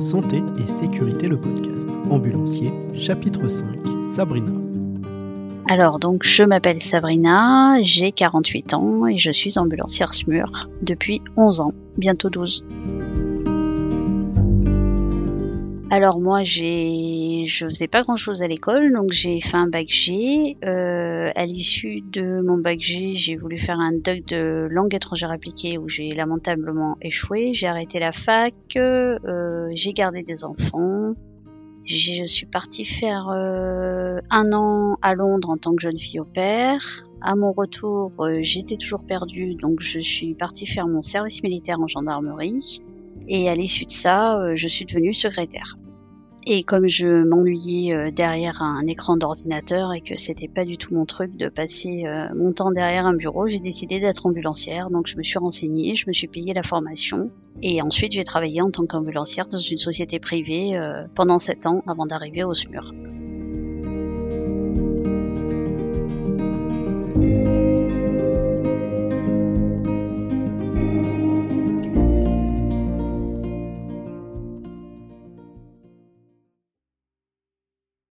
Santé et sécurité le podcast. Ambulancier, chapitre 5. Sabrina. Alors donc je m'appelle Sabrina, j'ai 48 ans et je suis ambulancière SMUR depuis 11 ans, bientôt 12. Alors moi j'ai je faisais pas grand chose à l'école donc j'ai fait un bac G. Euh, à l'issue de mon bac G j'ai voulu faire un doc de langue étrangère appliquée où j'ai lamentablement échoué. J'ai arrêté la fac, euh, j'ai gardé des enfants. Je suis partie faire euh, un an à Londres en tant que jeune fille au père. À mon retour, j'étais toujours perdue, donc je suis partie faire mon service militaire en gendarmerie. Et à l'issue de ça, euh, je suis devenue secrétaire. Et comme je m'ennuyais euh, derrière un écran d'ordinateur et que c'était pas du tout mon truc de passer euh, mon temps derrière un bureau, j'ai décidé d'être ambulancière. Donc je me suis renseignée, je me suis payée la formation. Et ensuite j'ai travaillé en tant qu'ambulancière dans une société privée euh, pendant 7 ans avant d'arriver au SMUR.